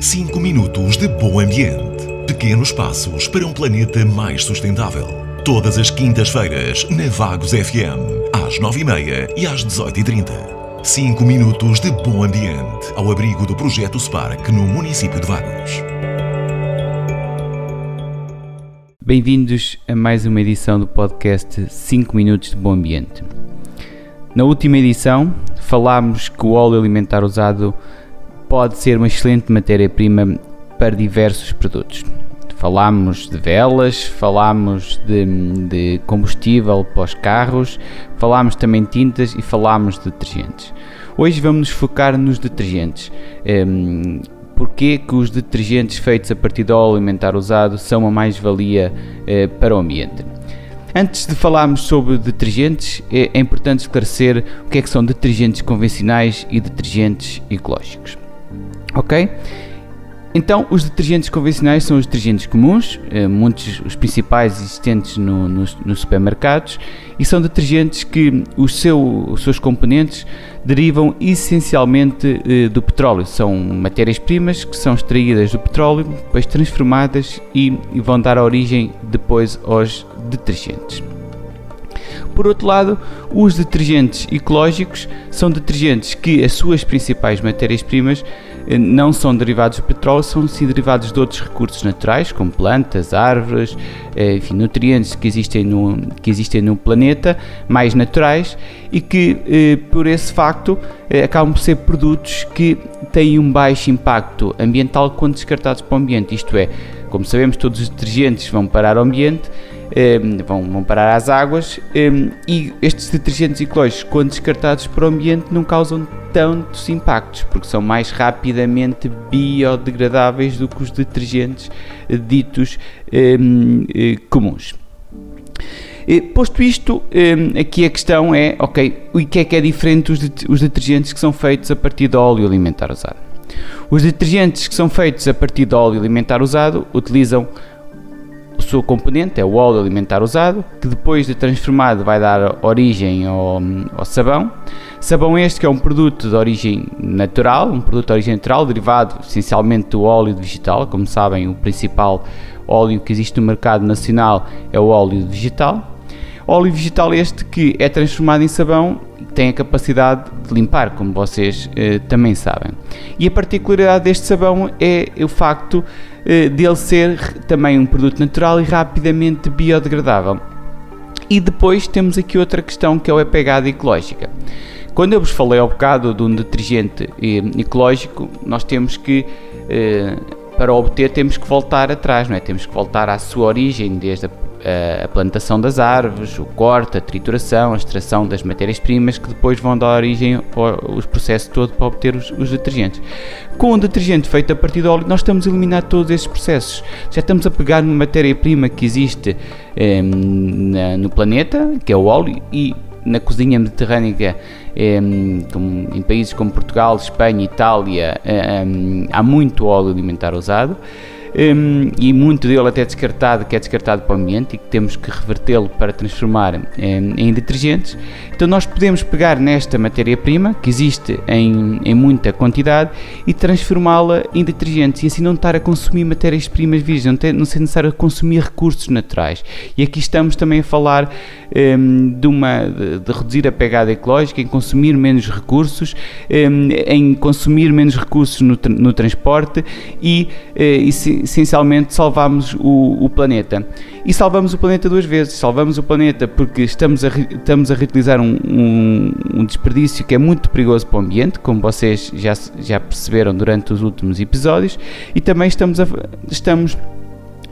5 minutos de bom ambiente. Pequenos passos para um planeta mais sustentável. Todas as quintas-feiras, na Vagos FM, às 9h30 e às 18h30. 5 minutos de bom ambiente, ao abrigo do projeto Spark no município de Vagos. Bem-vindos a mais uma edição do podcast 5 Minutos de Bom Ambiente. Na última edição, falámos que o óleo alimentar usado pode ser uma excelente matéria-prima para diversos produtos. Falámos de velas, falámos de, de, combustível para os carros, falámos também de tintas e falámos de detergentes. Hoje vamos nos focar nos detergentes. Um, Porquê que os detergentes feitos a partir óleo alimentar usado são uma mais-valia eh, para o ambiente? Antes de falarmos sobre detergentes, é, é importante esclarecer o que é que são detergentes convencionais e detergentes ecológicos. Ok? Então, os detergentes convencionais são os detergentes comuns, eh, muitos os principais existentes no, nos, nos, supermercados, e são detergentes que os, seu, os seus componentes derivam essencialmente eh, do petróleo. São matérias-primas que são extraídas do petróleo, depois transformadas e, e vão dar origem depois aos detergentes. Por outro lado, os detergentes ecológicos são detergentes que as suas principais matérias-primas não são derivados do petróleo, são sim derivados de outros recursos naturais, como plantas, árvores, eh, enfim, nutrientes que existem no, que existem no planeta, mais naturais, e que, eh, por esse facto, acabam por ser produtos que têm um baixo impacto ambiental quando descartados para o ambiente. Isto é, como sabemos, todos os detergentes vão parar ao ambiente vão, vão parar às águas ehm, e estes detergentes ecológicos, quando descartados para o ambiente, não causam tantos impactos, porque são mais rapidamente biodegradáveis do que os detergentes eh, ditos ehm, eh, comuns. Posto isto, aqui a questão é, ok, o que é que é diferente dos detergentes que são feitos a partir de óleo alimentar usado? Os detergentes que são feitos a partir de óleo alimentar usado utilizam seu componente é o óleo alimentar usado, que depois de transformado vai dar origem ao, ao, sabão. Sabão este que é um produto de origem natural, um produto de origem natural, derivado essencialmente do óleo vegetal. Como sabem, o principal óleo que existe no mercado nacional é o óleo vegetal. Óleo vegetal este que é transformado em sabão tem a capacidade de limpar, como vocês eh, também sabem. E a particularidade deste sabão é o facto eh, dele ser também um produto natural e rapidamente biodegradável. E depois temos aqui outra questão que é a pegada ecológica. Quando eu vos falei ao bocado de um detergente eh, ecológico, nós temos que, eh, para obter, temos que voltar atrás, não é? Temos que voltar à sua origem, desde a a plantação das árvores, o corte, a trituração, a extração das matérias-primas que depois vão dar origem aos processos todo para obter os, os, detergentes. Com o detergente feito a partir de óleo, nós estamos a eliminar todos esses processos. Já estamos a pegar uma matéria-prima que existe eh, na, no planeta, que é o óleo, e na cozinha mediterrânea, eh, em países como Portugal, Espanha, Itália, eh, há muito óleo alimentar usado um, e muito dele até descartado, que é descartado para o ambiente e que temos que revertê-lo para transformar em, em detergentes. Então nós podemos pegar nesta matéria-prima, que existe em, em muita quantidade, e transformá-la em detergentes e assim não estar a consumir matérias-primas virgens, não, ter, não ser necessário consumir recursos naturais. E aqui estamos também a falar um, de, uma, de, de, reduzir a pegada ecológica, em consumir menos recursos, um, em consumir menos recursos no, no transporte e, uh, e se, essencialmente salvamos o, o, planeta. E salvamos o planeta duas vezes. Salvamos o planeta porque estamos a, estamos a reutilizar um, um, um, desperdício que é muito perigoso para o ambiente, como vocês já, já perceberam durante os últimos episódios, e também estamos a, estamos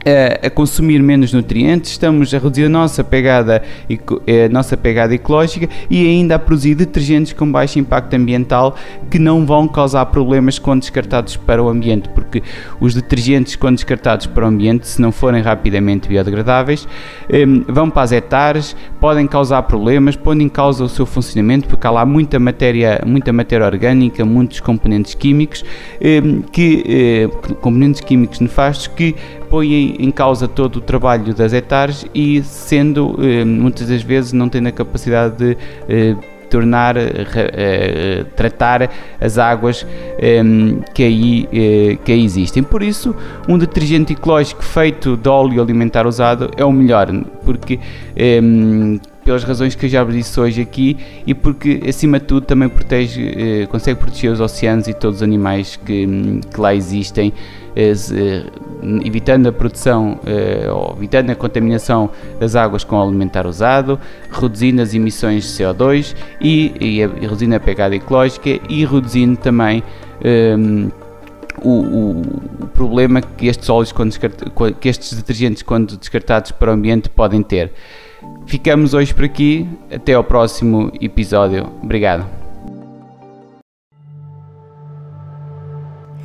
a, a, consumir menos nutrientes, estamos a reduzir a nossa pegada, a nossa pegada ecológica e ainda a produzir detergentes com baixo impacto ambiental que não vão causar problemas quando descartados para o ambiente, porque os detergentes quando descartados para o ambiente, se não forem rapidamente biodegradáveis, hum, vão para as hectares, podem causar problemas, põem em causa o seu funcionamento, porque há lá muita matéria, muita matéria orgânica, muitos componentes químicos, hum, que, eh, componentes químicos nefastos que põem em causa todo o trabalho das hectares e sendo eh, muitas das vezes não tendo a capacidade de, eh, tornar, uh, tratar as águas um, que, aí, que aí existem. Por isso, um detergente ecológico feito de óleo alimentar usado é o melhor, porque um, pelas razões que eu já disse hoje aqui e porque, acima de tudo, também protege, eh, consegue proteger os oceanos e todos os animais que, que lá existem, eh, eh, evitando a produção ou evitando a contaminação das águas com alimentar usado, reduzindo as emissões de CO2 e, e, e reduzindo a pegada ecológica e reduzindo também. Um, o, o, o, problema que estes óleos, que estes detergentes, quando descartados para o ambiente, podem ter. Ficamos hoje por aqui. Até ao próximo episódio. Obrigado.